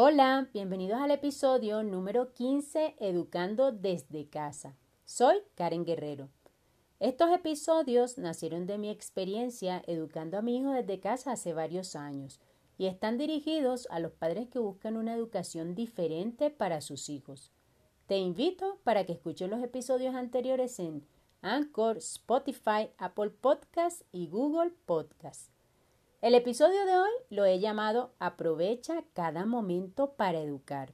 Hola, bienvenidos al episodio número 15 Educando desde casa. Soy Karen Guerrero. Estos episodios nacieron de mi experiencia educando a mi hijo desde casa hace varios años y están dirigidos a los padres que buscan una educación diferente para sus hijos. Te invito para que escuches los episodios anteriores en Anchor, Spotify, Apple Podcast y Google Podcast. El episodio de hoy lo he llamado Aprovecha cada momento para educar.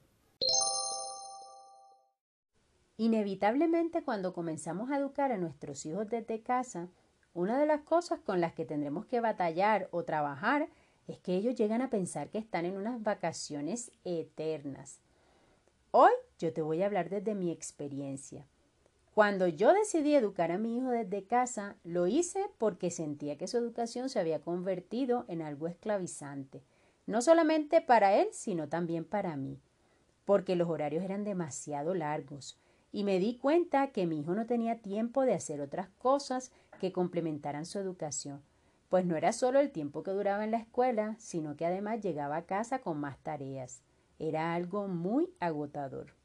Inevitablemente cuando comenzamos a educar a nuestros hijos desde casa, una de las cosas con las que tendremos que batallar o trabajar es que ellos llegan a pensar que están en unas vacaciones eternas. Hoy yo te voy a hablar desde mi experiencia. Cuando yo decidí educar a mi hijo desde casa, lo hice porque sentía que su educación se había convertido en algo esclavizante, no solamente para él, sino también para mí, porque los horarios eran demasiado largos y me di cuenta que mi hijo no tenía tiempo de hacer otras cosas que complementaran su educación, pues no era solo el tiempo que duraba en la escuela, sino que además llegaba a casa con más tareas. Era algo muy agotador.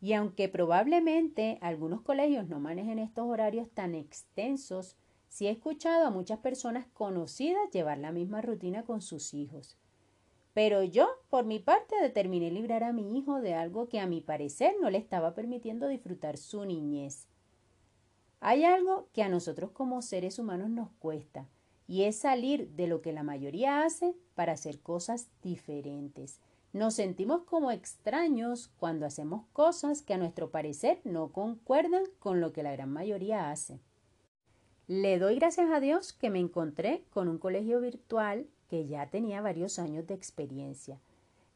Y aunque probablemente algunos colegios no manejen estos horarios tan extensos, sí he escuchado a muchas personas conocidas llevar la misma rutina con sus hijos. Pero yo, por mi parte, determiné librar a mi hijo de algo que a mi parecer no le estaba permitiendo disfrutar su niñez. Hay algo que a nosotros como seres humanos nos cuesta, y es salir de lo que la mayoría hace para hacer cosas diferentes. Nos sentimos como extraños cuando hacemos cosas que a nuestro parecer no concuerdan con lo que la gran mayoría hace. Le doy gracias a Dios que me encontré con un colegio virtual que ya tenía varios años de experiencia.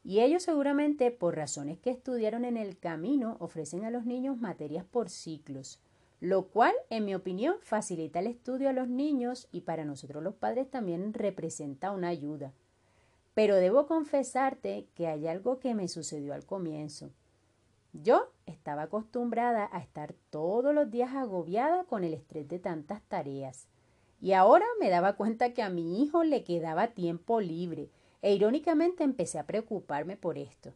Y ellos seguramente, por razones que estudiaron en el camino, ofrecen a los niños materias por ciclos, lo cual, en mi opinión, facilita el estudio a los niños y para nosotros los padres también representa una ayuda. Pero debo confesarte que hay algo que me sucedió al comienzo. Yo estaba acostumbrada a estar todos los días agobiada con el estrés de tantas tareas. Y ahora me daba cuenta que a mi hijo le quedaba tiempo libre e irónicamente empecé a preocuparme por esto.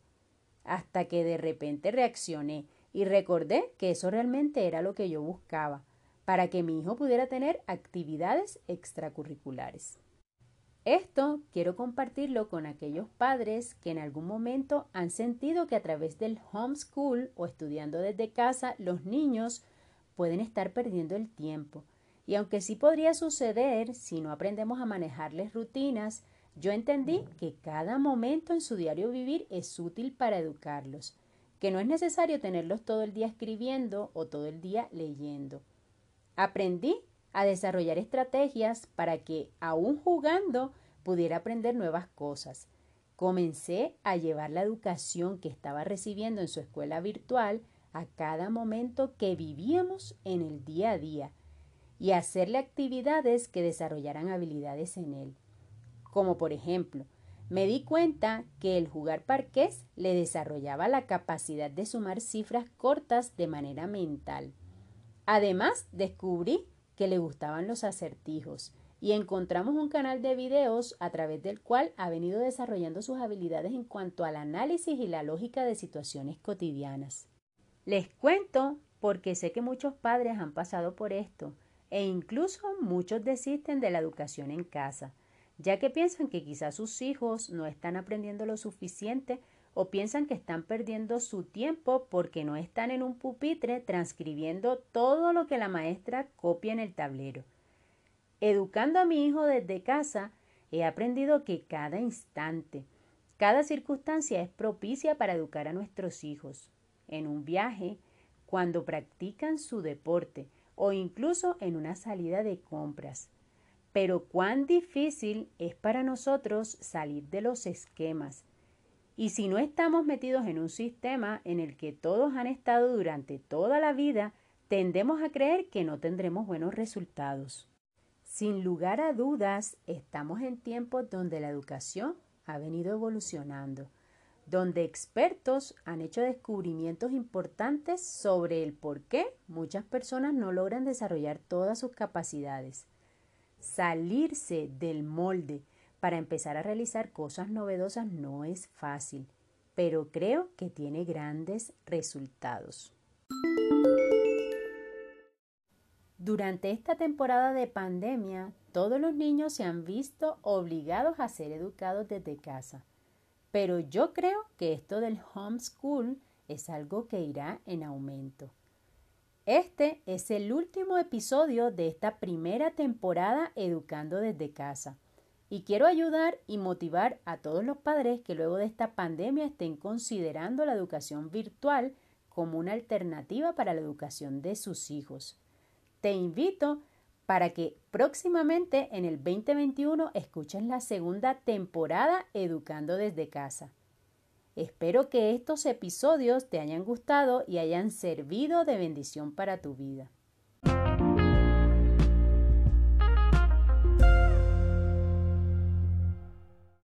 Hasta que de repente reaccioné y recordé que eso realmente era lo que yo buscaba, para que mi hijo pudiera tener actividades extracurriculares. Esto quiero compartirlo con aquellos padres que en algún momento han sentido que a través del homeschool o estudiando desde casa los niños pueden estar perdiendo el tiempo. Y aunque sí podría suceder si no aprendemos a manejarles rutinas, yo entendí que cada momento en su diario vivir es útil para educarlos, que no es necesario tenerlos todo el día escribiendo o todo el día leyendo. Aprendí a desarrollar estrategias para que, aún jugando, pudiera aprender nuevas cosas. Comencé a llevar la educación que estaba recibiendo en su escuela virtual a cada momento que vivíamos en el día a día y hacerle actividades que desarrollaran habilidades en él. Como por ejemplo, me di cuenta que el jugar parqués le desarrollaba la capacidad de sumar cifras cortas de manera mental. Además, descubrí que le gustaban los acertijos y encontramos un canal de videos a través del cual ha venido desarrollando sus habilidades en cuanto al análisis y la lógica de situaciones cotidianas. Les cuento porque sé que muchos padres han pasado por esto e incluso muchos desisten de la educación en casa, ya que piensan que quizás sus hijos no están aprendiendo lo suficiente o piensan que están perdiendo su tiempo porque no están en un pupitre transcribiendo todo lo que la maestra copia en el tablero. Educando a mi hijo desde casa, he aprendido que cada instante, cada circunstancia es propicia para educar a nuestros hijos. En un viaje, cuando practican su deporte o incluso en una salida de compras. Pero cuán difícil es para nosotros salir de los esquemas, y si no estamos metidos en un sistema en el que todos han estado durante toda la vida, tendemos a creer que no tendremos buenos resultados. Sin lugar a dudas, estamos en tiempos donde la educación ha venido evolucionando, donde expertos han hecho descubrimientos importantes sobre el por qué muchas personas no logran desarrollar todas sus capacidades. Salirse del molde para empezar a realizar cosas novedosas no es fácil, pero creo que tiene grandes resultados. Durante esta temporada de pandemia, todos los niños se han visto obligados a ser educados desde casa. Pero yo creo que esto del homeschool es algo que irá en aumento. Este es el último episodio de esta primera temporada Educando desde casa. Y quiero ayudar y motivar a todos los padres que luego de esta pandemia estén considerando la educación virtual como una alternativa para la educación de sus hijos. Te invito para que próximamente en el 2021 escuches la segunda temporada Educando desde casa. Espero que estos episodios te hayan gustado y hayan servido de bendición para tu vida.